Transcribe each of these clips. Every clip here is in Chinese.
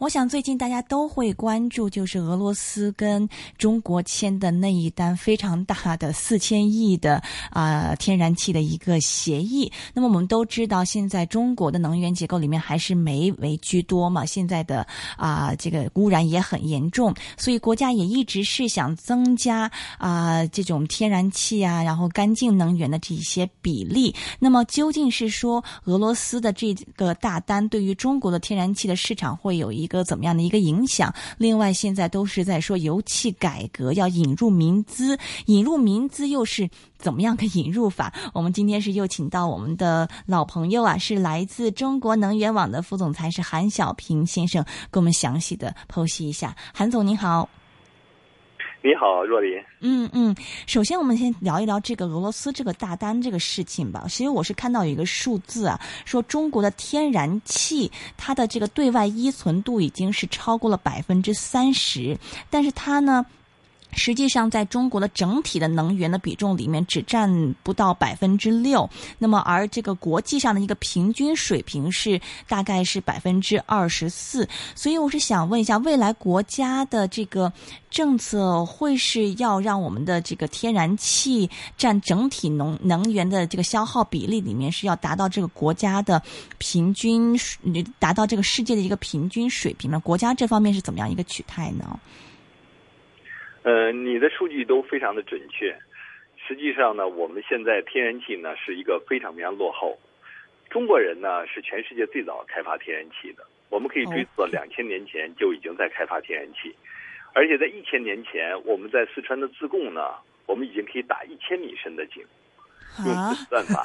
我想最近大家都会关注，就是俄罗斯跟中国签的那一单非常大的四千亿的啊天然气的一个协议。那么我们都知道，现在中国的能源结构里面还是煤为居多嘛，现在的啊这个污染也很严重，所以国家也一直是想增加啊这种天然气啊，然后干净能源的这一些比例。那么究竟是说俄罗斯的这个大单对于中国的天然气的市场会有一个怎么样的一个影响？另外，现在都是在说油气改革要引入民资，引入民资又是怎么样的引入法？我们今天是又请到我们的老朋友啊，是来自中国能源网的副总裁是韩小平先生，给我们详细的剖析一下。韩总您好。你好，若琳。嗯嗯，首先我们先聊一聊这个俄罗斯这个大单这个事情吧。其实我是看到有一个数字啊，说中国的天然气它的这个对外依存度已经是超过了百分之三十，但是它呢。实际上，在中国的整体的能源的比重里面，只占不到百分之六。那么，而这个国际上的一个平均水平是大概是百分之二十四。所以，我是想问一下，未来国家的这个政策会是要让我们的这个天然气占整体能能源的这个消耗比例里面，是要达到这个国家的平均，达到这个世界的一个平均水平吗？国家这方面是怎么样一个取态呢？呃，你的数据都非常的准确。实际上呢，我们现在天然气呢是一个非常非常落后。中国人呢是全世界最早开发天然气的，我们可以追溯到两千年前就已经在开发天然气，而且在一千年前，我们在四川的自贡呢，我们已经可以打一千米深的井，用自算法，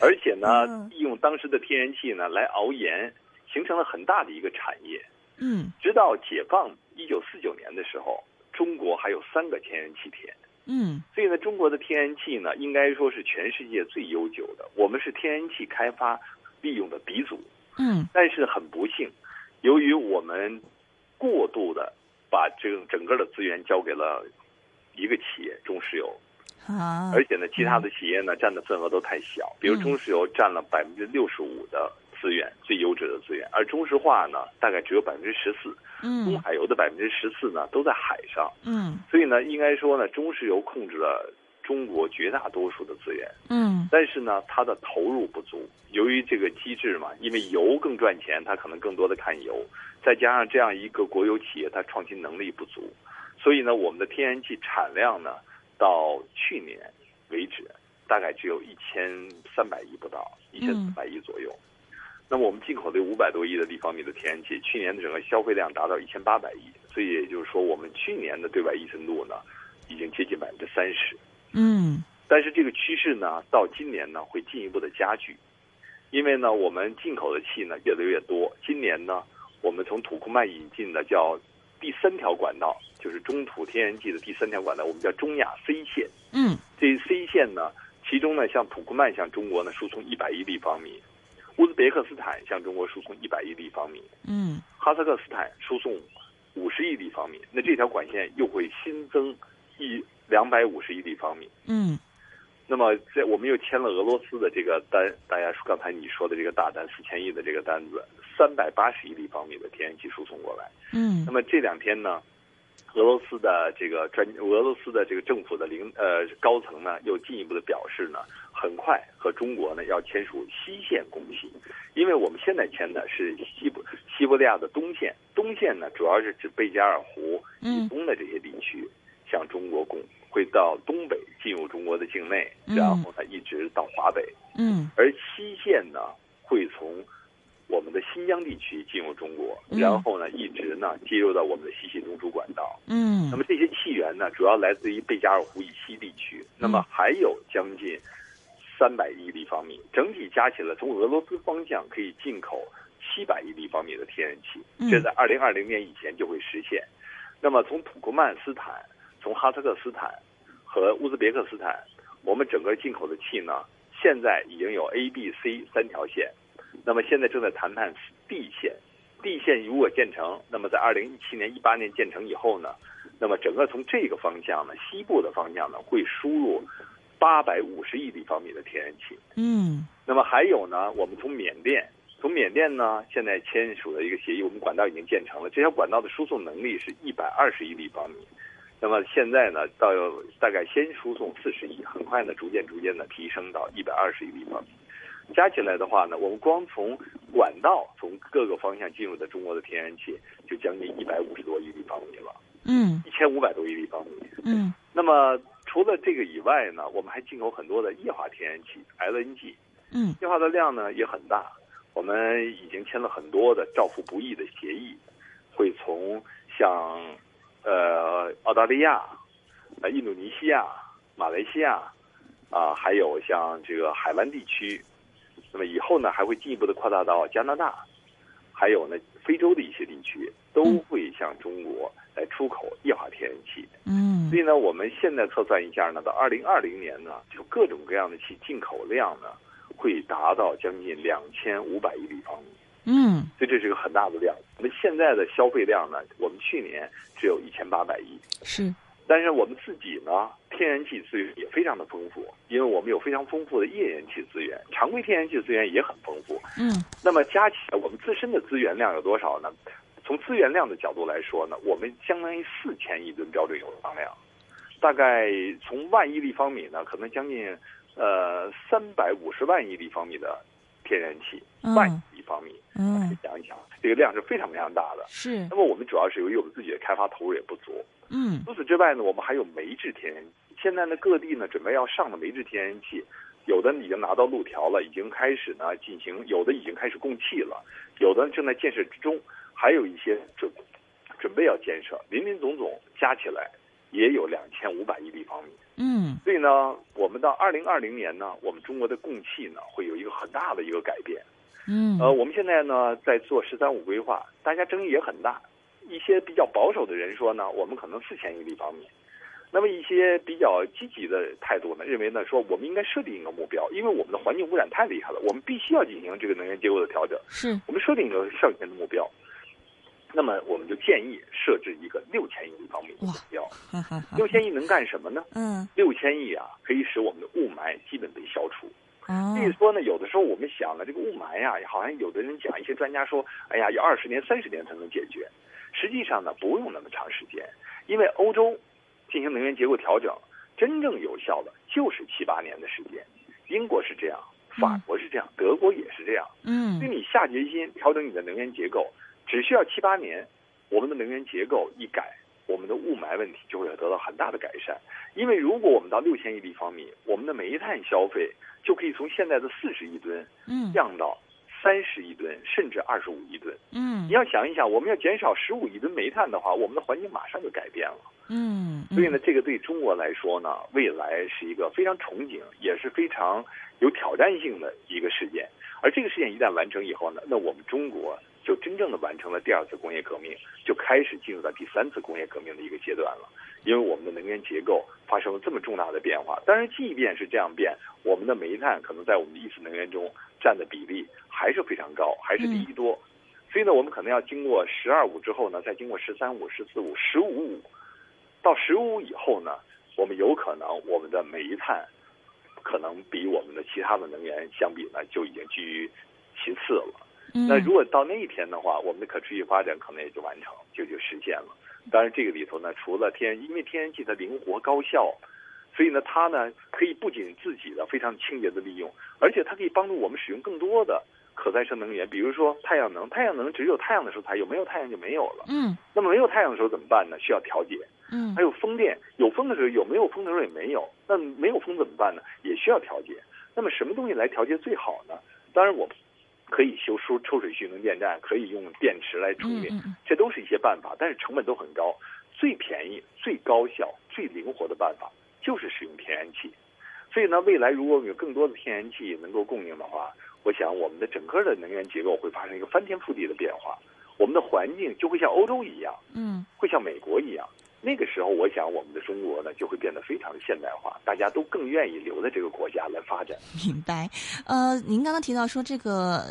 而且呢，利用当时的天然气呢来熬盐，形成了很大的一个产业。嗯，直到解放一九四九年的时候。中国还有三个天然气田，嗯，所以呢，中国的天然气呢，应该说是全世界最悠久的。我们是天然气开发利用的鼻祖，嗯，但是很不幸，由于我们过度的把这个整个的资源交给了一个企业中石油，啊，而且呢，其他的企业呢占的份额都太小，比如中石油占了百分之六十五的。资源最优质的资源，而中石化呢，大概只有百分之十四。嗯，中海油的百分之十四呢，都在海上。嗯，所以呢，应该说呢，中石油控制了中国绝大多数的资源。嗯，但是呢，它的投入不足。由于这个机制嘛，因为油更赚钱，它可能更多的看油。再加上这样一个国有企业，它创新能力不足，所以呢，我们的天然气产量呢，到去年为止，大概只有一千三百亿不到，一千四百亿左右。那么我们进口的五百多亿的立方米的天然气，去年的整个消费量达到一千八百亿，所以也就是说，我们去年的对外依存度呢，已经接近百分之三十。嗯，但是这个趋势呢，到今年呢会进一步的加剧，因为呢，我们进口的气呢越来越多。今年呢，我们从土库曼引进的叫第三条管道，就是中土天然气的第三条管道，我们叫中亚 C 线。嗯，这 C 线呢，其中呢，像土库曼向中国呢输送一百亿立方米。乌兹别克斯坦向中国输送一百亿立方米，嗯，哈萨克斯坦输送五十亿立方米，那这条管线又会新增一两百五十亿立方米，嗯，那么在我们又签了俄罗斯的这个单，大家说刚才你说的这个大单四千亿的这个单子，三百八十亿立方米的天然气输送过来，嗯，那么这两天呢？俄罗斯的这个专，俄罗斯的这个政府的领呃高层呢，又进一步的表示呢，很快和中国呢要签署西线供气，因为我们现在签的是西伯西伯利亚的东线，东线呢主要是指贝加尔湖以东的这些地区向中国供，会到东北进入中国的境内，然后呢一直到华北，嗯，而西线呢会从。我们的新疆地区进入中国，然后呢，一直呢接入到我们的西气东输管道。嗯，那么这些气源呢，主要来自于贝加尔湖以西地区。那么还有将近三百亿立方米，整体加起来，从俄罗斯方向可以进口七百亿立方米的天然气。这在二零二零年以前就会实现。那么从土库曼斯坦、从哈萨克斯坦和乌兹别克斯坦，我们整个进口的气呢，现在已经有 A、B、C 三条线。那么现在正在谈判 D 线，D 线如果建成，那么在二零一七年、一八年建成以后呢，那么整个从这个方向呢，西部的方向呢，会输入八百五十亿立方米的天然气。嗯那么还有呢，我们从缅甸，从缅甸呢，现在签署的一个协议，我们管道已经建成了，这条管道的输送能力是一百二十亿立方米。那么现在呢，到大概先输送四十亿，很快呢，逐渐逐渐的提升到一百二十亿立方米。加起来的话呢，我们光从管道从各个方向进入的中国的天然气，就将近一百五十多亿立方米了，嗯一千五百多亿立方米。嗯那么除了这个以外呢，我们还进口很多的液化天然气 （LNG）。嗯液化的量呢也很大，我们已经签了很多的照付不易的协议，会从像呃澳大利亚、呃印度尼西亚、马来西亚啊、还有像这个海湾地区，那么以后呢还会进一步的扩大到加拿大，还有呢非洲的一些地区都会向中国来出口液化天然气。嗯。所以呢，我们现在测算一下呢，到二零二零年呢，就各种各样的气进口量呢，会达到将近两千五百亿立方米，嗯。所以这是一个很大的量。我们现在的消费量呢，我们去年只有一千八百亿，是但是我们自己呢，天然气资源也非常的丰富，因为我们有非常丰富的页岩气资源，常规天然气资源也很丰富。嗯那么加起来，我们自身的资源量有多少呢？从资源量的角度来说呢，我们相当于四千亿吨标准油当量，大概从万亿立方米呢，可能将近呃三百五十万亿立方米的天然气，嗯万亿立方米，嗯想一想，这个量是非常非常大的。是那么我们主要是由于我们自己的开发投入也不足，嗯除此之外呢，我们还有煤制天然气。现在呢，各地呢准备要上的煤制天然气，有的已经拿到路条了，已经开始呢进行，有的已经开始供气了，有的正在建设之中，还有一些准准备要建设，林林总总加起来也有两千五百亿立方米。嗯所以呢，我们到二零二零年呢，我们中国的供气呢会有一个很大的一个改变。嗯呃，我们现在呢在做“十三五”规划，大家争议也很大。一些比较保守的人说呢，我们可能四千亿立方米。那么一些比较积极的态度呢，认为呢说我们应该设定一个目标，因为我们的环境污染太厉害了，我们必须要进行这个能源结构的调整。是我们设定一个上限的目标，那么我们就建议设置一个六千亿立方米的目标。六千亿能干什么呢？嗯六千亿啊，可以使我们的雾霾基本被消除。哦所以说呢，有的时候我们想了，这个雾霾呀，好像有的人讲，一些专家说，哎呀，要二十年、三十年才能解决。实际上呢，不用那么长时间，因为欧洲进行能源结构调整，真正有效的就是七八年的时间。英国是这样，法国是这样，德国也是这样。嗯所以你下决心调整你的能源结构，只需要七八年，我们的能源结构一改，我们的雾霾问题就会得到很大的改善。因为如果我们到六千亿立方米，我们的煤炭消费就可以从现在的四十亿吨嗯降到三十亿吨，甚至二十五亿吨。嗯你要想一想，我们要减少十五亿吨煤炭的话，我们的环境马上就改变了。嗯所以呢，这个对中国来说呢，未来是一个非常憧憬，也是非常有挑战性的一个事件。而这个事件一旦完成以后呢，那我们中国就真正的完成了第二次工业革命，就开始进入到第三次工业革命的一个阶段了。因为我们的能源结构发生了这么重大的变化，当然，即便是这样变，我们的煤炭可能在我们的一次能源中占的比例还是非常高，还是第一多。所以呢，我们可能要经过“十二五”之后呢，再经过“十三五”、“十四五”、“十五五”，到“十五五”以后呢，我们有可能我们的煤炭可能比我们的其他的能源相比呢，就已经居于其次了。那如果到那一天的话，我们的可持续发展可能也就完成，就就实现了。当然，这个里头呢，除了天，因为天然气它灵活高效，所以呢，它呢可以不仅自己的非常清洁的利用，而且它可以帮助我们使用更多的可再生能源，比如说太阳能。太阳能只有太阳的时候才有，没有太阳就没有了。嗯那么没有太阳的时候怎么办呢？需要调节。嗯还有风电，有风的时候有，没有风的时候也没有。那没有风怎么办呢？也需要调节。那么什么东西来调节最好呢？当然，我可以修抽抽水蓄能电站，可以用电池来充电，这都是一些办法，但是成本都很高。最便宜、最高效、最灵活的办法就是使用天然气。所以呢，未来如果有更多的天然气能够供应的话，我想我们的整个的能源结构会发生一个翻天覆地的变化，我们的环境就会像欧洲一样，嗯会像美国一样。那个时候，我想我们的中国呢就会变得非常的现代化，大家都更愿意留在这个国家来发展。明白。呃，您刚刚提到说这个。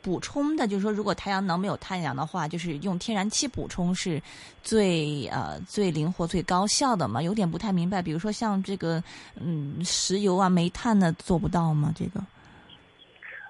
嗯补充的，就是说，如果太阳能没有太阳的话，就是用天然气补充是最呃最灵活、最高效的嘛？有点不太明白。比如说像这个嗯石油啊、煤炭呢，做不到吗？这个？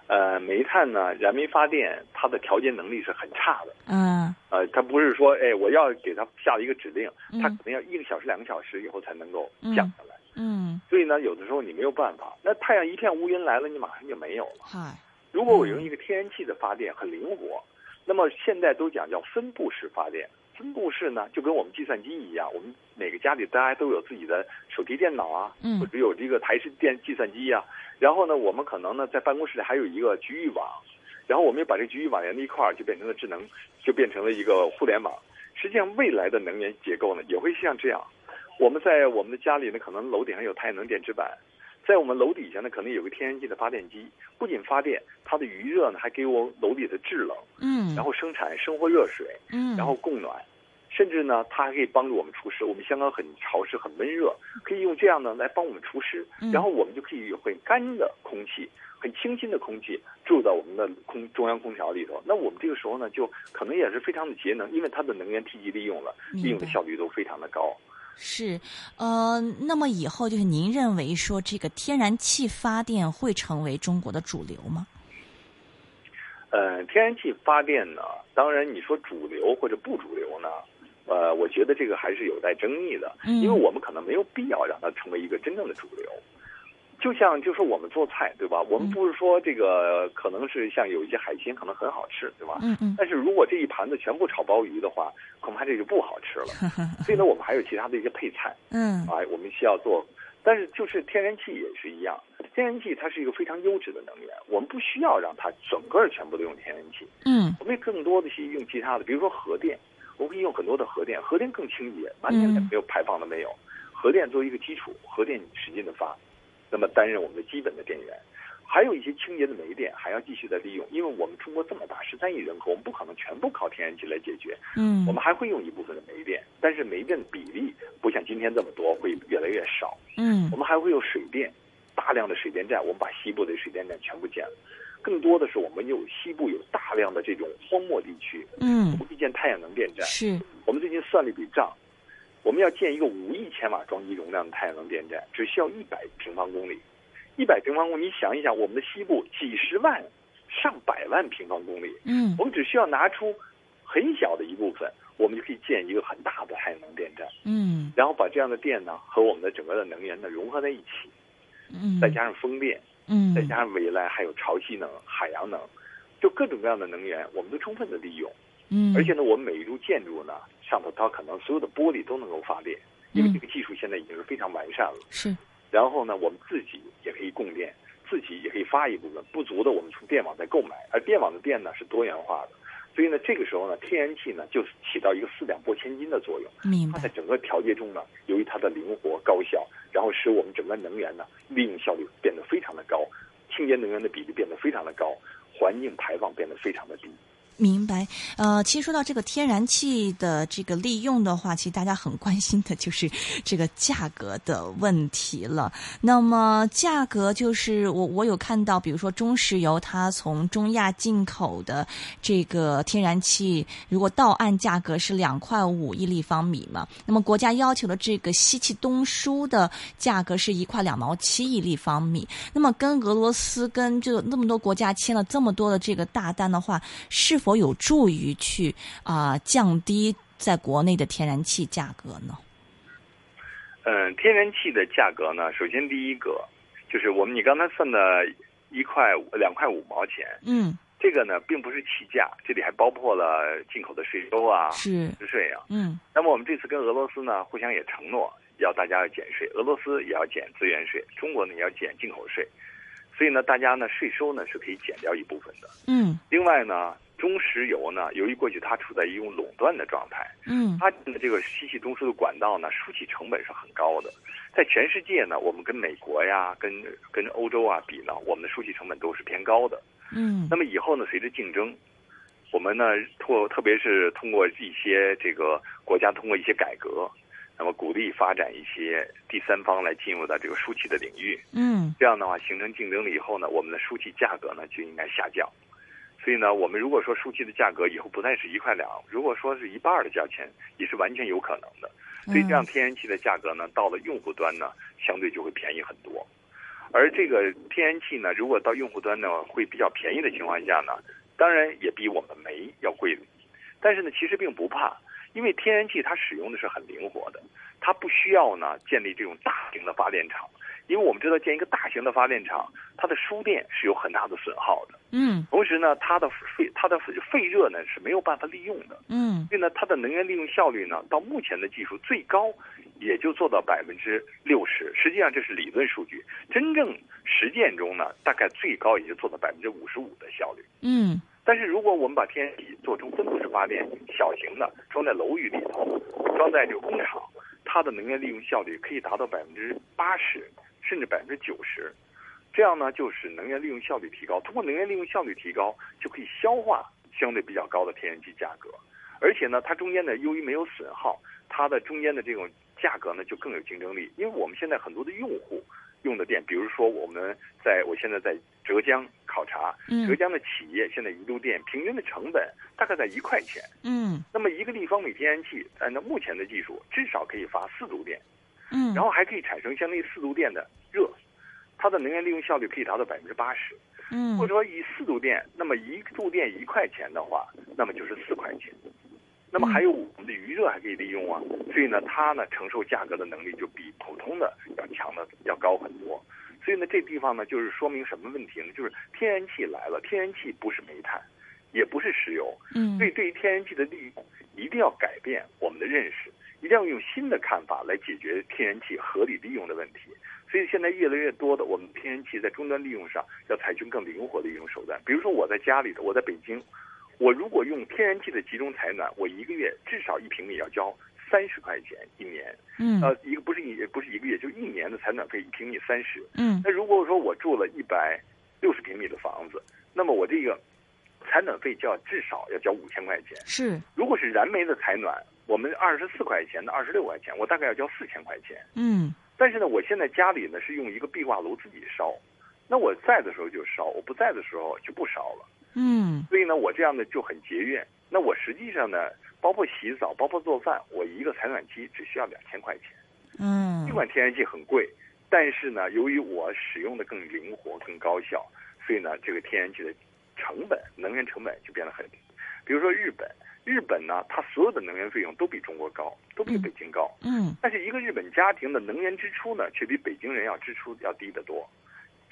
呃，煤炭呢，燃煤发电它的调节能力是很差的。嗯。呃，它不是说，哎，我要给它下一个指令，它可能要一个小时、两个小时以后才能够降下来。嗯。所以呢，有的时候你没有办法。那太阳一片乌云来了，你马上就没有了。嗨。如果我用一个天然气的发电，很灵活。那么现在都讲叫分布式发电。分布式呢，就跟我们计算机一样，我们每个家里大家都有自己的手提电脑啊，或者有这个台式电计算机啊。然后呢，我们可能呢在办公室里还有一个局域网，然后我们又把这局域网连在一块儿，就变成了智能，就变成了一个互联网。实际上，未来的能源结构呢也会像这样。我们在我们的家里呢，可能楼顶上有太阳能电池板，在我们楼底下呢，可能有个天然气的发电机，不仅发电，它的余热呢还给我楼里的制冷，嗯，然后生产生活热水，嗯，然后供暖。甚至呢，它还可以帮助我们除湿。我们香港很潮湿、很闷热，可以用这样呢来帮我们除湿。然后我们就可以有很干的空气、很清新的空气住到我们的空中央空调里头。那我们这个时候呢，就可能也是非常的节能，因为它的能源梯级利用了，利用的效率都非常的高。是，呃，那么以后就是您认为说这个天然气发电会成为中国的主流吗？呃，天然气发电呢，当然你说主流或者不主流呢？呃，我觉得这个还是有待争议的，因为我们可能没有必要让它成为一个真正的主流。就像就是我们做菜，对吧？我们不是说这个可能是像有一些海鲜可能很好吃，对吧？嗯嗯。但是如果这一盘子全部炒鲍鱼的话，恐怕这就不好吃了。所以呢，我们还有其他的一些配菜。嗯。啊，我们需要做，但是就是天然气也是一样，天然气它是一个非常优质的能源，我们不需要让它整个全部都用天然气。嗯。我们更多的去用其他的，比如说核电。我们可以用很多的核电，核电更清洁，完全没有排放的没有。核电作为一个基础，核电使劲的发，那么担任我们的基本的电源。还有一些清洁的煤电还要继续的利用，因为我们中国这么大，十三亿人口，我们不可能全部靠天然气来解决。嗯，我们还会用一部分的煤电，但是煤电的比例不像今天这么多，会越来越少。嗯，我们还会有水电，大量的水电站，我们把西部的水电站全部建了。更多的是我们有西部有大量的这种荒漠地区，嗯，我们建太阳能电站。是，我们最近算了一笔账，我们要建一个五亿千瓦装机容量的太阳能电站，只需要一百平方公里。一百平方公里，你想一想，我们的西部几十万、上百万平方公里，嗯，我们只需要拿出很小的一部分，我们就可以建一个很大的太阳能电站，嗯，然后把这样的电呢和我们的整个的能源呢融合在一起，嗯，再加上风电。嗯，再加上未来还有潮汐能、海洋能，就各种各样的能源，我们都充分的利用。嗯，而且呢，我们每一处建筑呢，上头它可能所有的玻璃都能够发电，因为这个技术现在已经是非常完善了。是。然后呢，我们自己也可以供电，自己也可以发一部分，不足的我们从电网再购买。而电网的电呢是多元化的，所以呢，这个时候呢，天然气呢就起到一个四两拨千斤的作用。明白。它在整个调节中呢，由于它的灵活高效。然后使我们整个能源呢利用效率变得非常的高，清洁能源的比例变得非常的高，环境排放变得非常的低。明白，呃，其实说到这个天然气的这个利用的话，其实大家很关心的就是这个价格的问题了。那么价格就是我我有看到，比如说中石油它从中亚进口的这个天然气，如果到岸价格是两块五一立方米嘛，那么国家要求的这个西气东输的价格是一块两毛七一立方米。那么跟俄罗斯跟这那么多国家签了这么多的这个大单的话，是否有助于去啊、呃、降低在国内的天然气价格呢？嗯，天然气的价格呢，首先第一个就是我们你刚才算的一块两块五毛钱，嗯，这个呢并不是起价，这里还包括了进口的税收啊、是税啊。嗯，那么我们这次跟俄罗斯呢互相也承诺要大家要减税，俄罗斯也要减资源税，中国呢也要减进口税，所以呢大家呢税收呢是可以减掉一部分的。嗯，另外呢。中石油呢，由于过去它处在一种垄断的状态，嗯，它的这个西气中枢的管道呢，输气成本是很高的。在全世界呢，我们跟美国呀、跟跟欧洲啊比呢，我们的输气成本都是偏高的。嗯，那么以后呢，随着竞争，我们呢，特特别是通过一些这个国家通过一些改革，那么鼓励发展一些第三方来进入到这个输气的领域。嗯，这样的话形成竞争了以后呢，我们的输气价格呢就应该下降。所以呢，我们如果说输气的价格以后不再是一块两，如果说是一半的价钱，也是完全有可能的。所以这样天然气的价格呢，到了用户端呢，相对就会便宜很多。而这个天然气呢，如果到用户端呢，会比较便宜的情况下呢，当然也比我们煤要贵。但是呢，其实并不怕，因为天然气它使用的是很灵活的，它不需要呢建立这种大型的发电厂。因为我们知道建一个大型的发电厂，它的输电是有很大的损耗的。嗯。同时呢，它的废它的废热呢是没有办法利用的。嗯。所以呢，它的能源利用效率呢，到目前的技术最高也就做到百分之六十。实际上这是理论数据，真正实践中呢，大概最高也就做到百分之五十五的效率。嗯。但是如果我们把天然气做成分布式发电，小型的装在楼宇里头，装在这个工厂，它的能源利用效率可以达到百分之八十。甚至百分之九十，这样呢，就是能源利用效率提高。通过能源利用效率提高，就可以消化相对比较高的天然气价格。而且呢，它中间呢，由于没有损耗，它的中间的这种价格呢，就更有竞争力。因为我们现在很多的用户用的电，比如说我们在我现在在浙江考察，浙江的企业现在一度电平均的成本大概在一块钱。嗯。那么一个立方米天然气，按照目前的技术，至少可以发四度电。嗯。然后还可以产生相当于四度电的。热，它的能源利用效率可以达到百分之八十。嗯，或者说以四度电，那么一度电一块钱的话，那么就是四块钱。那么还有我们的余热还可以利用啊，所以呢，它呢承受价格的能力就比普通的要强的要高很多。所以呢，这地方呢就是说明什么问题呢？就是天然气来了，天然气不是煤炭，也不是石油。嗯，所以对于天然气的利用，一定要改变我们的认识。一定要用新的看法来解决天然气合理利用的问题。所以现在越来越多的我们天然气在终端利用上要采取更灵活的一种手段。比如说我在家里的，我在北京，我如果用天然气的集中采暖，我一个月至少一平米要交三十块钱一年。嗯。呃，一个不是一不是一个月，就一年的采暖费一平米三十。嗯。那如果说我住了一百六十平米的房子，那么我这个采暖费就要至少要交五千块钱。是。如果是燃煤的采暖。我们二十四块钱的二十六块钱，我大概要交四千块钱。嗯，但是呢，我现在家里呢是用一个壁挂炉自己烧，那我在的时候就烧，我不在的时候就不烧了。嗯，所以呢，我这样呢就很节约。那我实际上呢，包括洗澡，包括做饭，我一个采暖机只需要两千块钱。嗯，尽管天然气很贵，但是呢，由于我使用的更灵活、更高效，所以呢，这个天然气的成本、能源成本就变得很低。比如说日本。日本呢，它所有的能源费用都比中国高，都比北京高。嗯，但是一个日本家庭的能源支出呢，却比北京人要支出要低得多。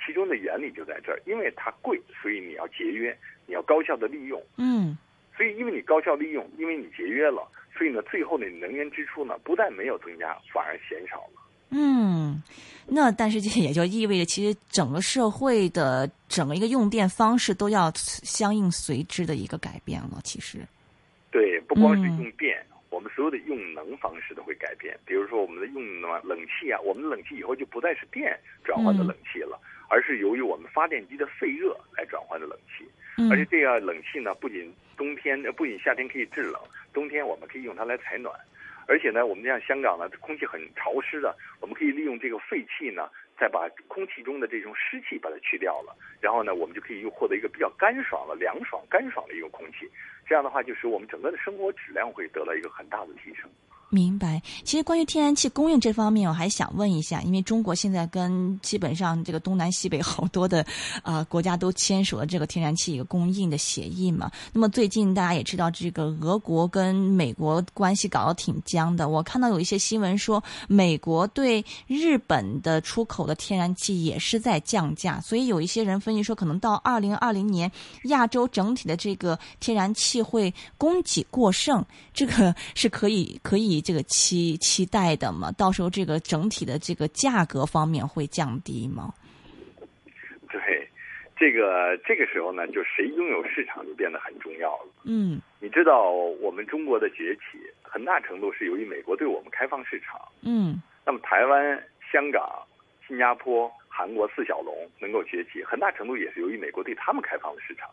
其中的原理就在这儿，因为它贵，所以你要节约，你要高效的利用。嗯，所以因为你高效利用，因为你节约了，所以呢，最后的能源支出呢，不但没有增加，反而减少了。嗯，那但是这也就意味着，其实整个社会的整个一个用电方式都要相应随之的一个改变了。其实。对，不光是用电，我们所有的用能方式都会改变。比如说，我们的用暖冷气啊，我们的冷气以后就不再是电转换的冷气了，而是由于我们发电机的废热来转换的冷气。而且这样冷气呢，不仅冬天，不仅夏天可以制冷，冬天我们可以用它来采暖。而且呢，我们像香港呢，空气很潮湿的，我们可以利用这个废气呢，再把空气中的这种湿气把它去掉了，然后呢，我们就可以又获得一个比较干爽了、凉爽、干爽的一个空气。这样的话，就使我们整个的生活质量会得到一个很大的提升。明白。其实关于天然气供应这方面，我还想问一下，因为中国现在跟基本上这个东南西北好多的 啊国家都签署了这个天然气一个供应的协议嘛。那么最近大家也知道，这个俄国跟美国关系搞得挺僵的。我看到有一些新闻说，美国对日本的出口的天然气也是在降价，所以有一些人分析说，可能到二零二零年，亚洲整体的这个天然气会供给过剩，这个是可以可以。这个期期待的嘛，到时候这个整体的这个价格方面会降低吗？对，这个这个时候呢，就谁拥有市场就变得很重要了。嗯，你知道我们中国的崛起，很大程度是由于美国对我们开放市场。嗯，那么台湾、香港、新加坡、韩国四小龙能够崛起，很大程度也是由于美国对他们开放的市场。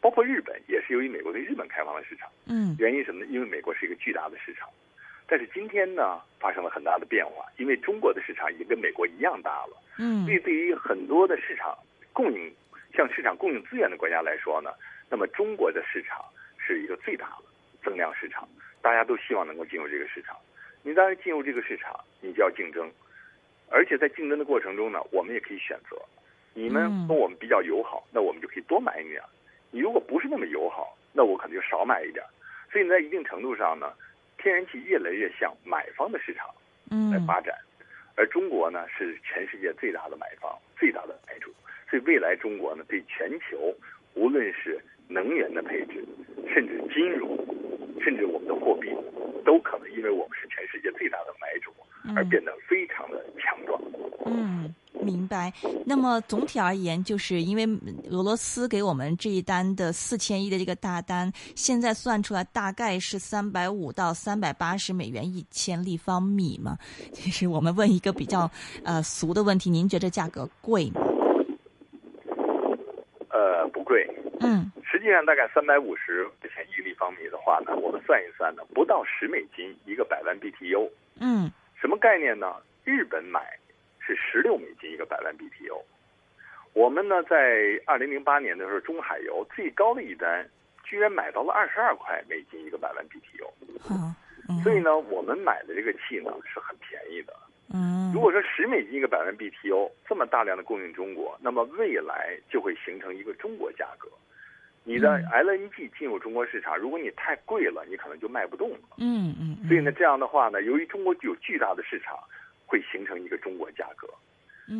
包括日本也是由于美国对日本开放的市场。嗯，原因什么呢？因为美国是一个巨大的市场。但是今天呢，发生了很大的变化，因为中国的市场已经跟美国一样大了。嗯，所以对于很多的市场供应，向市场供应资源的国家来说呢，那么中国的市场是一个最大的增量市场，大家都希望能够进入这个市场。你当然进入这个市场，你就要竞争，而且在竞争的过程中呢，我们也可以选择，你们跟我们比较友好，那我们就可以多买一点；你如果不是那么友好，那我可能就少买一点。所以在一定程度上呢，天然气越来越向买方的市场来发展，而中国呢是全世界最大的买方、最大的买主。所以未来中国呢，对全球无论是能源的配置，甚至金融，甚至我们的货币，都可能因为我们是全世界最大的买主，而变得非常的强壮。嗯，明白。那么总体而言，就是因为俄罗斯给我们这一单的四千亿的这个大单，现在算出来大概是三百五到三百八十美元一千立方米嘛。其实我们问一个比较呃俗的问题，您觉得价格贵吗？呃，不贵。嗯，实际上大概三百五十块钱一立方米的话呢，我们算一算呢，不到十美金一个百万 BTU。嗯，什么概念呢？日本买是十六美金一个百万 BTU。我们呢，在二零零八年的时候，中海油最高的一单居然买到了二十二块美金一个百万 BTU。好，所以呢，我们买的这个气呢是很便宜的。嗯，如果说十美金一个百万 BTU 这么大量的供应中国，那么未来就会形成一个中国价格。你的 LNG 进入中国市场，如果你太贵了，你可能就卖不动了。嗯嗯。所以呢，这样的话呢，由于中国具有巨大的市场，会形成一个中国价格。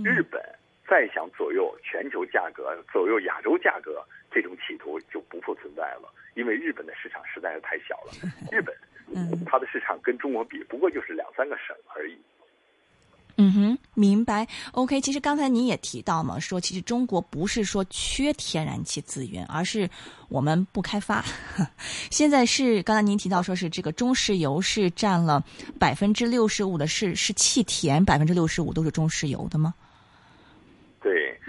日本再想左右全球价格、左右亚洲价格，这种企图就不复存在了，因为日本的市场实在是太小了。日本，它的市场跟中国比，不过就是两三个省而已。嗯哼，明白。OK，其实刚才您也提到嘛，说其实中国不是说缺天然气资源，而是我们不开发。现在是刚才您提到说是这个中石油是占了百分之六十五的，是是气田百分之六十五都是中石油的吗？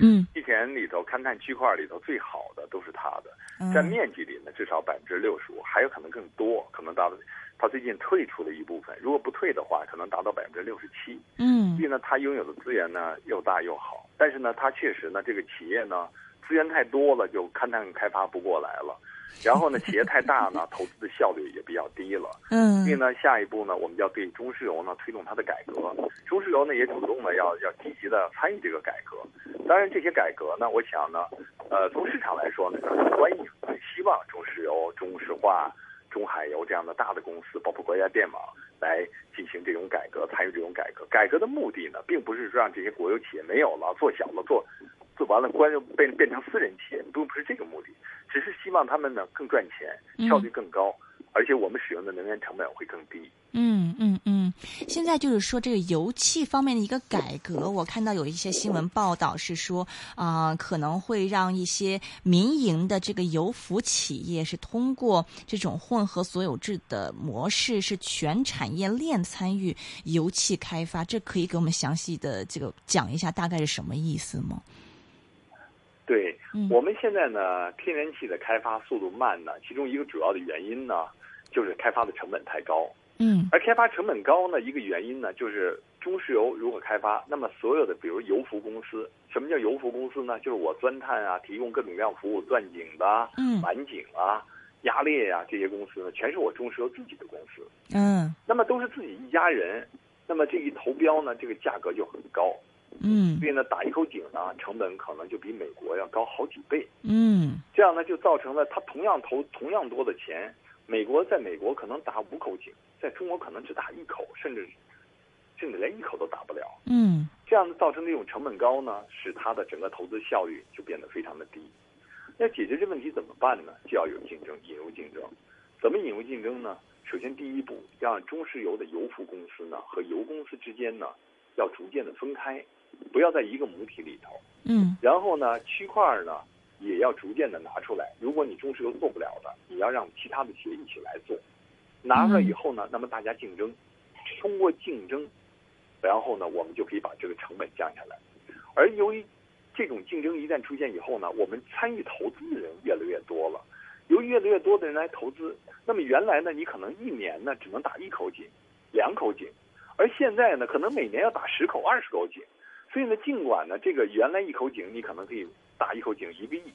对，嗯，地田里头勘探区块里头最好的都是它的，占面积里呢至少百分之六十五，还有可能更多，可能达到。他最近退出了一部分，如果不退的话，可能达到百分之六十七。嗯，所以呢，他拥有的资源呢又大又好，但是呢，他确实呢，这个企业呢资源太多了，就勘探开发不过来了。然后呢，企业太大呢，投资的效率也比较低了。嗯，所以呢，下一步呢，我们要对中石油呢推动它的改革。中石油呢也主动的要要积极的参与这个改革。当然，这些改革呢，我想呢，呃，从市场来说呢，很欢迎，很希望中石油、中石化。中海油这样的大的公司，包括国家电网，来进行这种改革，参与这种改革。改革的目的呢，并不是说让这些国有企业没有了，做小了，做做完了，关变变成私人企业，并不是这个目的，只是希望他们呢更赚钱，效率更高，而且我们使用的能源成本会更低。嗯嗯嗯，现在就是说这个油气方面的一个改革，我看到有一些新闻报道是说啊，可能会让一些民营的这个油服企业是通过这种混合所有制的模式，是全产业链参与油气开发。这可以给我们详细的这个讲一下大概是什么意思吗？对，我们现在呢，天然气的开发速度慢呢，其中一个主要的原因呢，就是开发的成本太高。嗯，而开发成本高呢，一个原因呢，就是中石油如果开发，那么所有的比如油服公司，什么叫油服公司呢？就是我钻探啊，提供各种各样服务，钻井的、嗯，满井啊、压裂呀这些公司呢，全是我中石油自己的公司。嗯，那么都是自己一家人，那么这一投标呢，这个价格就很高。嗯，所以呢，打一口井呢，成本可能就比美国要高好几倍。嗯，这样呢，就造成了他同样投同样多的钱，美国在美国可能打五口井。在中国可能只打一口，甚至甚至连一口都打不了。嗯，这样造成这种成本高呢，使它的整个投资效率就变得非常的低。要解决这问题怎么办呢？就要有竞争，引入竞争。怎么引入竞争呢？首先第一步，让中石油的油服公司呢和油公司之间呢要逐渐的分开，不要在一个母体里头。嗯。然后呢，区块呢也要逐渐的拿出来。如果你中石油做不了的，你要让其他的企业一起来做。拿出来以后呢，那么大家竞争，通过竞争，然后呢，我们就可以把这个成本降下来。而由于这种竞争一旦出现以后呢，我们参与投资的人越来越多了。由于越来越多的人来投资，那么原来呢，你可能一年呢只能打一口井、两口井，而现在呢，可能每年要打十口、二十口井。所以呢，尽管呢，这个原来一口井你可能可以打一口井一个亿，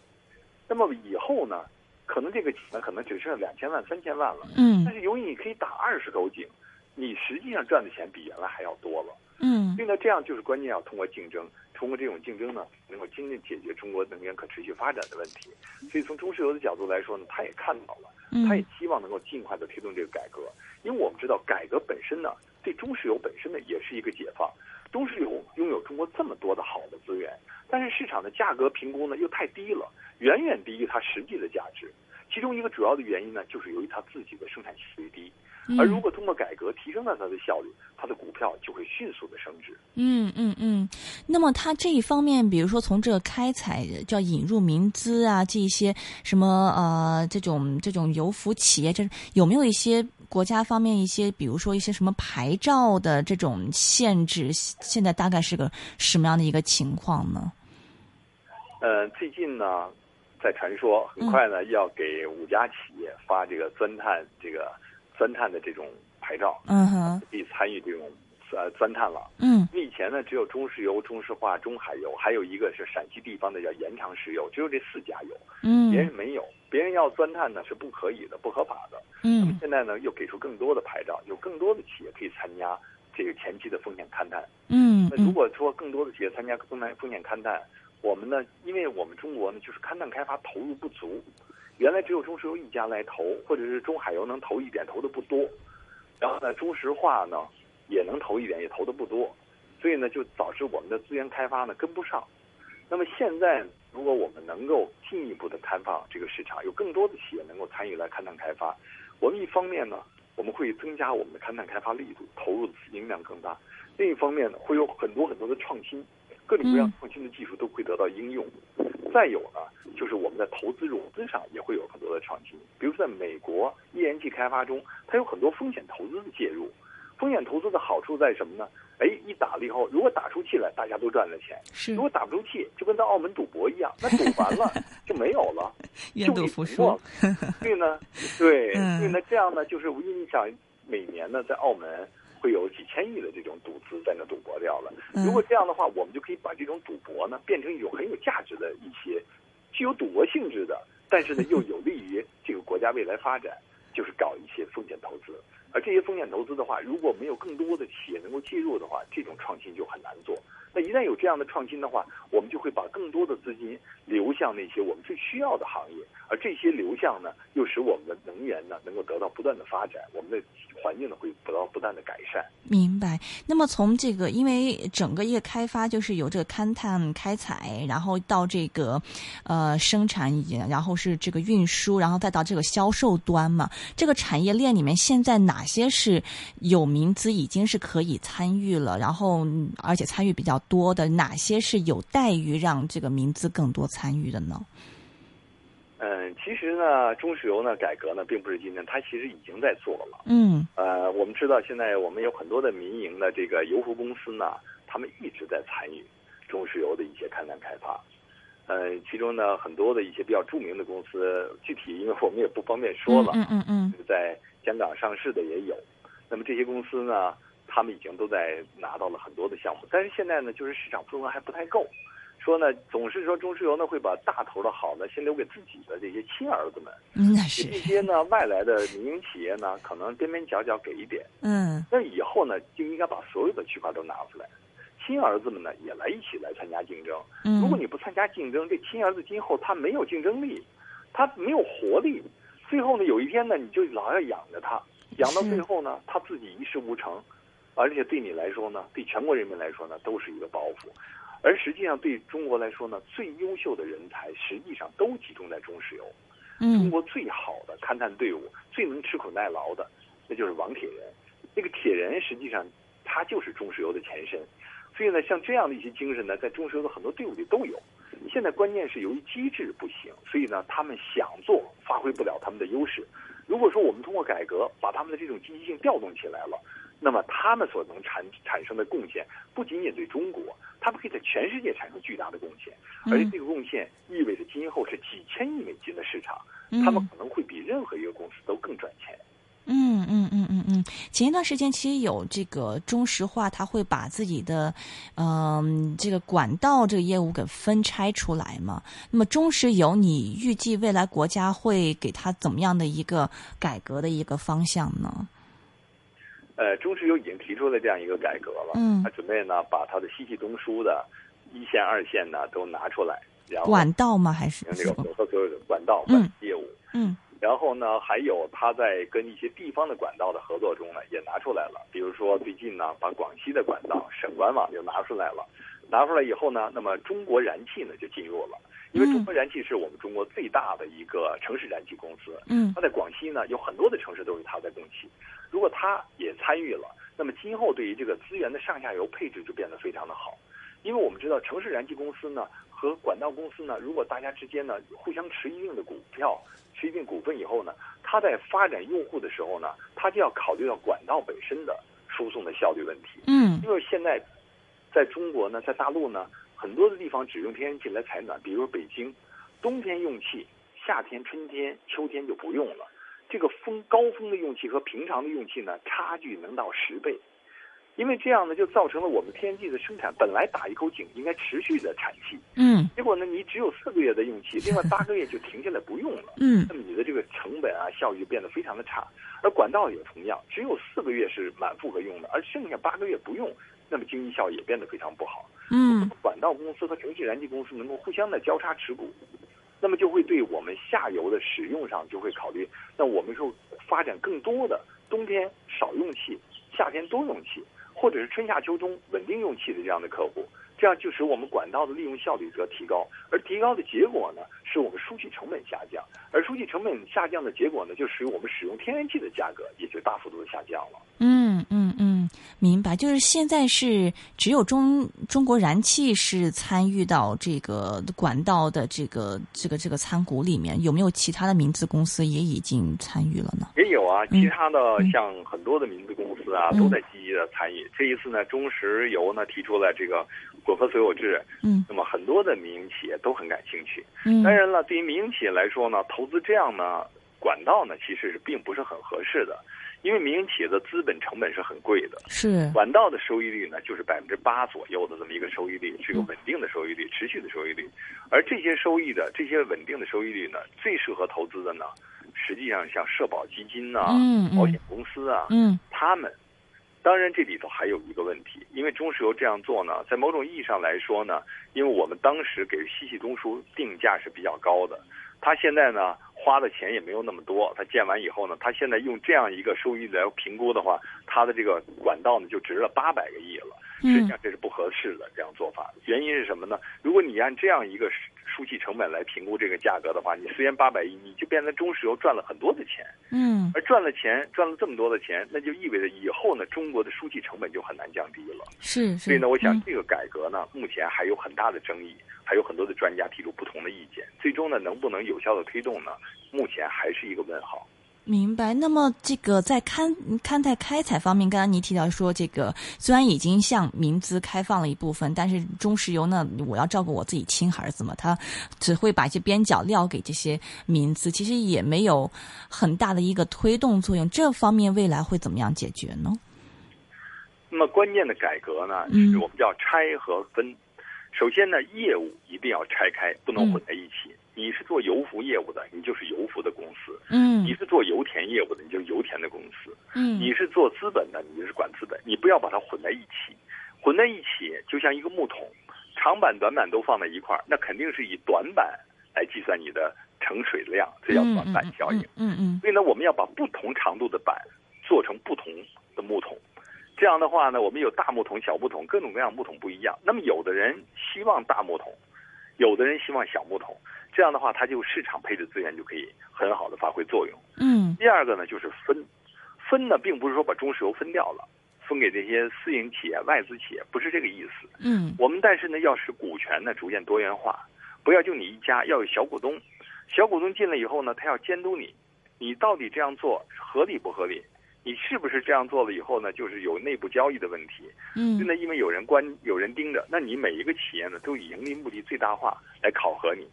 那么以后呢？可能这个井呢可能只剩两千万、三千万了。嗯但是由于你可以打二十口井，你实际上赚的钱比原来还要多了。嗯所以呢，这样就是关键要通过竞争，通过这种竞争呢，能够真正解决中国能源可持续发展的问题。所以从中石油的角度来说呢，他也看到了，他也嗯希望能够尽快的推动这个改革，因为我们知道改革本身呢，对中石油本身呢也是一个解放。中石油拥有中国这么多的好的资源，但是市场的价格评估呢又太低了，远远低于它实际的价值。其中一个主要的原因呢，就是由于它自己的生产效率低。而如果通过改革提升了它的效率，它的股票就会迅速的升值。嗯嗯嗯，那么它这一方面，比如说从这个开采叫引入民资啊，这一些什么呃这种这种油服企业，这有没有一些国家方面一些，比如说一些什么牌照的这种限制？现在大概是个什么样的一个情况呢？呃，最近呢，在传说很快呢、要给五家企业发这个钻探这个钻探的这种牌照，嗯哼，可以参与这种呃钻探了。嗯因为以前呢，只有中石油、中石化、中海油，还有一个是陕西地方的叫延长石油，只有这四家有，嗯别人嗯没有。别人要钻探呢是不可以的，不合法的。嗯那么现在呢，又给出更多的牌照，有更多的企业可以参加这个前期的风险勘探。嗯那如果说更多的企业参加风险风险勘探，我们呢，因为我们中国呢就是勘探开发投入不足，原来只有中石油一家来投，或者是中海油能投一点，投的不多。然后呢，中石化呢也能投一点，也投的不多，所以呢就导致我们的资源开发呢跟不上。那么现在，如果我们能够进一步的开放这个市场，有更多的企业能够参与来勘探开发，我们一方面呢，我们会增加我们的勘探开发力度，投入的资金量更大；另一方面呢，会有很多很多的创新，各种各样创新的技术都会得到应用。再有呢，就是我们在投资融资上也会有很多的创新，比如说在美国页岩气开发中，它有很多风险投资的介入。风险投资的好处在什么呢？哎，一打了以后，如果打出气来，大家都赚了钱。是如果打不出气，就跟在澳门赌博一样，那赌完了 就没有了，愿赌服输不过。所以呢，对，嗯所以呢，这样呢，就是你想，每年呢，在澳门会有几千亿的这种赌资在那赌博掉了。嗯如果这样的话，我们就可以把这种赌博呢，变成一种很有价值的一些具有赌博性质的，但是呢，又有利于这个国家未来发展，就是搞一些风险投资。而这些风险投资的话，如果没有更多的企业能够介入的话，这种创新就很难做。那一旦有这样的创新的话，我们就会把更多的资金流向那些我们最需要的行业，而这些流向呢，又使我们的能源呢能够得到不断的发展，我们的环境呢会得到不断的改善。明白。那么从这个，因为整个一个开发就是由这个勘探、开采，然后到这个呃生产，然后是这个运输，然后再到这个销售端嘛。这个产业链里面，现在哪些是有民资已经是可以参与了，然后而且参与比较多的，哪些是有待于让这个民资更多参与的呢？嗯，其实呢，中石油呢改革呢并不是今天，它其实已经在做了。嗯呃，我们知道现在我们有很多的民营的这个油服公司呢，他们一直在参与中石油的一些勘探开发。呃，其中呢很多的一些比较著名的公司，具体因为我们也不方便说了，嗯嗯嗯在香港上市的也有。那么这些公司呢，他们已经都在拿到了很多的项目，但是现在呢，就是市场份额还不太够。说呢，总是说中石油呢会把大头的好呢先留给自己的这些亲儿子们，嗯，那是这些呢外来的民营企业呢，可能边边角角给一点。嗯那以后呢，就应该把所有的区块都拿出来，亲儿子们呢也来一起来参加竞争。嗯。如果你不参加竞争，这亲儿子今后他没有竞争力，他没有活力，最后呢有一天呢你就老要养着他，养到最后呢他自己一事无成，而且对你来说呢，对全国人民来说呢都是一个包袱。而实际上对中国来说呢，最优秀的人才实际上都集中在中石油。中嗯国最好的勘探队伍，最能吃苦耐劳的，那就是王铁人。那个铁人实际上他就是中石油的前身，所以呢，像这样的一些精神呢，在中石油的很多队伍里都有。现在关键是由于机制不行，所以呢，他们想做发挥不了他们的优势。如果说我们通过改革把他们的这种积极性调动起来了，那么他们所能产产生的贡献不仅仅对中国，他们可以在全世界产生巨大的贡献，而且这个贡献意味着今后是几千亿美金的市场，他们可能会比任何一个公司都更赚钱。嗯嗯嗯嗯嗯，前一段时间其实有这个中石化，它会把自己的嗯、这个管道这个业务给分拆出来嘛。那么中石油，你预计未来国家会给它怎么样的一个改革的一个方向呢？呃，中石油已经提出了这样一个改革了，嗯他准备呢把它的西气东输的一线、二线呢都拿出来，然后管道吗？还是那个混合所有的管道嗯管业务。嗯然后呢，还有他在跟一些地方的管道的合作中呢，也拿出来了。比如说最近呢，把广西的管道省管网就拿出来了。拿出来以后呢，那么中国燃气呢就进入了，因为中国燃气是我们中国最大的一个城市燃气公司。嗯它在广西呢有很多的城市都是它在供气。如果它也参与了，那么今后对于这个资源的上下游配置就变得非常的好。因为我们知道城市燃气公司呢和管道公司呢，如果大家之间呢互相持一定的股票、持一定股份以后呢，它在发展用户的时候呢，它就要考虑到管道本身的输送的效率问题。嗯因为现在在中国呢，在大陆呢，很多的地方只用天然气来采暖，比如北京，冬天用气，夏天、春天、秋天就不用了。这个风高峰的用气和平常的用气呢，差距能到十倍。因为这样呢，就造成了我们天然气的生产本来打一口井应该持续的产气，嗯结果呢，你只有四个月的用气，另外八个月就停下来不用了。嗯那么你的这个成本啊、效益变得非常的差。而管道也同样，只有四个月是满负荷用的，而剩下八个月不用，那么经济效益也变得非常不好。嗯管道公司和城市燃气公司能够互相的交叉持股，那么就会对我们下游的使用上就会考虑，那我们说发展更多的冬天少用气，夏天多用气，或者是春夏秋冬稳定用气的这样的客户，这样就使我们管道的利用效率则提高，而提高的结果呢，使我们输气成本下降，而输气成本下降的结果呢，就使我们使用天然气的价格也就大幅度的下降了。嗯嗯嗯，明白。就是现在是只有中中国燃气是参与到这个管道的这个这个这个参股里面，有没有其他的民资公司也已经参与了呢？也有啊，嗯其他的嗯像很多的民资公司啊，嗯都在积极的参与。这一次呢，中石油呢提出了这个混合所有制，嗯那么很多的民营企业都很感兴趣。嗯当然了，对于民营企业来说呢，投资这样呢管道呢，其实是并不是很合适的，因为民营企业的资本成本是很贵的。是管道的收益率呢，就是百分之八左右的这么一个收益率，是一个嗯稳定的收益率，持续的收益率。而这些收益的这些稳定的收益率呢，最适合投资的呢，实际上像社保基金呐、嗯嗯保险公司啊，嗯他们。当然，这里头还有一个问题，因为中石油这样做呢，在某种意义上来说呢，因为我们当时给西气东输定价是比较高的，它现在呢花的钱也没有那么多，他建完以后呢，他现在用这样一个收益来评估的话，他的这个管道呢就值了八百个亿了。实际嗯上这是不合适的这样做法，原因是什么呢？如果你按这样一个输气成本来评估这个价格的话，你虽然八百亿，你就变成中石油赚了很多的钱，嗯而赚了钱，赚了这么多的钱，那就意味着以后呢，中国的输气成本就很难降低了。是是。所以呢，我想嗯这个改革呢，目前还有很大的争议，还有很多的专家提出不同的意见，最终呢，能不能有效的推动呢？目前还是一个问号。明白。那么这个在看看待开采方面，刚刚你提到说，这个虽然已经向民资开放了一部分，但是中石油呢，我要照顾我自己亲儿子嘛，他只会把一些边角料给这些民资，其实也没有很大的一个推动作用。这方面未来会怎么样解决呢？那么关键的改革呢，嗯是我们叫拆和分。首先呢，业务一定要拆开，不能混在一起。你是做油服业务的，你就是油服的公司；嗯你是做油田业务的，你就是油田的公司；嗯你是做资本的，你就是管资本。你不要把它混在一起，混在一起就像一个木桶，长板、短板都放在一块儿，那肯定是以短板来计算你的盛水量，这叫短板效应。嗯嗯所以呢，我们要把不同长度的板做成不同的木桶。这样的话呢，我们有大木桶、小木桶，各种各样木桶不一样。那么有的人希望大木桶，有的人希望小木桶。这样的话，它就市场配置资源就可以很好的发挥作用。嗯第二个呢，就是分，分呢并不是说把中石油分掉了，分给这些私营企业、外资企业，不是这个意思。嗯我们但是呢，要使股权呢逐渐多元化，不要就你一家，要有小股东。小股东进来以后呢，他要监督你，你到底这样做合理不合理？你是不是这样做了以后呢，就是有内部交易的问题？嗯真的因为有人关、有人盯着，那你每一个企业呢，都以盈利目的最大化来考核你，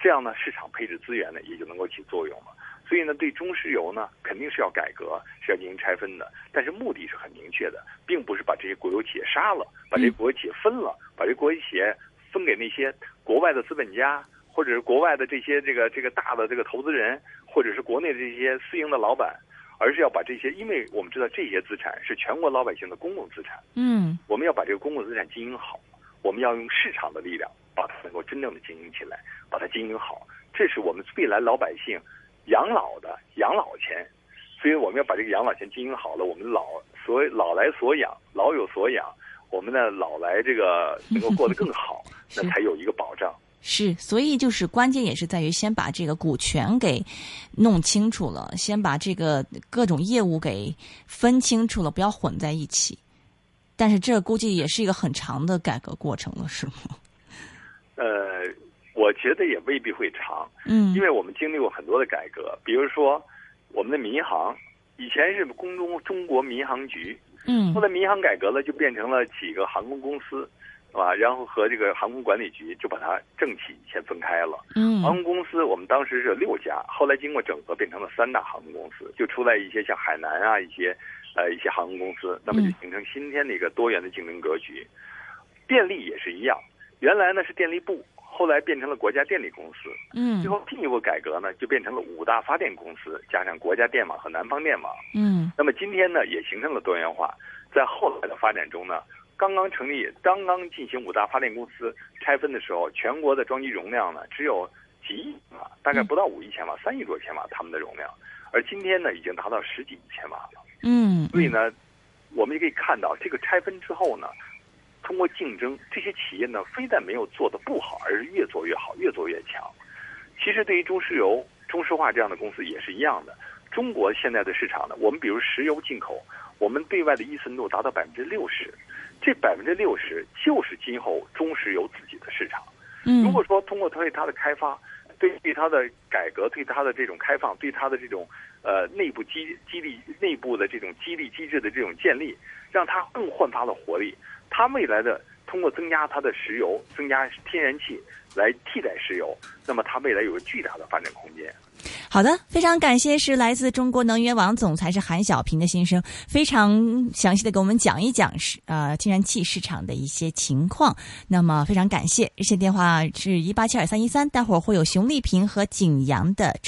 这样呢，市场配置资源呢也就能够起作用了。所以呢，对中石油呢，肯定是要改革，是要进行拆分的。但是目的是很明确的，并不是把这些国有企业杀了，把这些国有企业分了，把这国有企业分给那些国外的资本家，或者是国外的这些这个这个大的这个投资人，或者是国内的这些私营的老板，而是要把这些，因为我们知道这些资产是全国老百姓的公共资产，嗯，我们要把这个公共资产经营好，我们要用市场的力量把它能够真正的经营起来，把它经营好，这是我们未来老百姓。养老的养老钱，所以我们要把这个养老钱经营好了，我们老所老来所养，老有所养，我们呢老来这个能够过得更好，那才有一个保障。是，所以就是关键也是在于先把这个股权给弄清楚了，先把这个各种业务给分清楚了，不要混在一起。但是这估计也是一个很长的改革过程了，是吗？呃。我觉得也未必会长，嗯，因为我们经历过很多的改革，比如说我们的民航，以前是公中中国民航局，嗯，后来民航改革了，就变成了几个航空公司，是吧？然后和这个航空管理局就把它政企先分开了，嗯，航空公司我们当时是六家，后来经过整合变成了三大航空公司，就出来一些像海南啊一些呃一些航空公司，那么就形成今天的一个多元的竞争格局。电力也是一样，原来呢是电力部。后来变成了国家电力公司，嗯，最后进一步改革呢，就变成了五大发电公司，加上国家电网和南方电网，嗯，那么今天呢，也形成了多元化。在后来的发展中呢，刚刚成立、刚刚进行五大发电公司拆分的时候，全国的装机容量呢只有几亿瓦，大概不到五亿千瓦，三亿多千瓦他们的容量，而今天呢，已经达到十几亿千瓦了，嗯，所以呢，我们也可以看到这个拆分之后呢。通过竞争，这些企业呢，非但没有做得不好，而是越做越好，越做越强。其实，对于中石油、中石化这样的公司也是一样的。中国现在的市场呢，我们比如石油进口，我们对外的依存度达到百分之六十，这百分之六十就是今后中石油自己的市场。嗯，如果说通过对它的开发，对对它的改革，对它的这种开放，对它的这种呃内部激激励、内部的这种激励机制的这种建立，让它更焕发了活力。它未来的通过增加它的石油、增加天然气来替代石油，那么它未来有个巨大的发展空间。好的，非常感谢，是来自中国能源网总裁是韩小平的先生，非常详细的给我们讲一讲是呃天然气市场的一些情况。那么非常感谢，热线电话是一八七二三一三，待会儿会有熊丽萍和景阳的。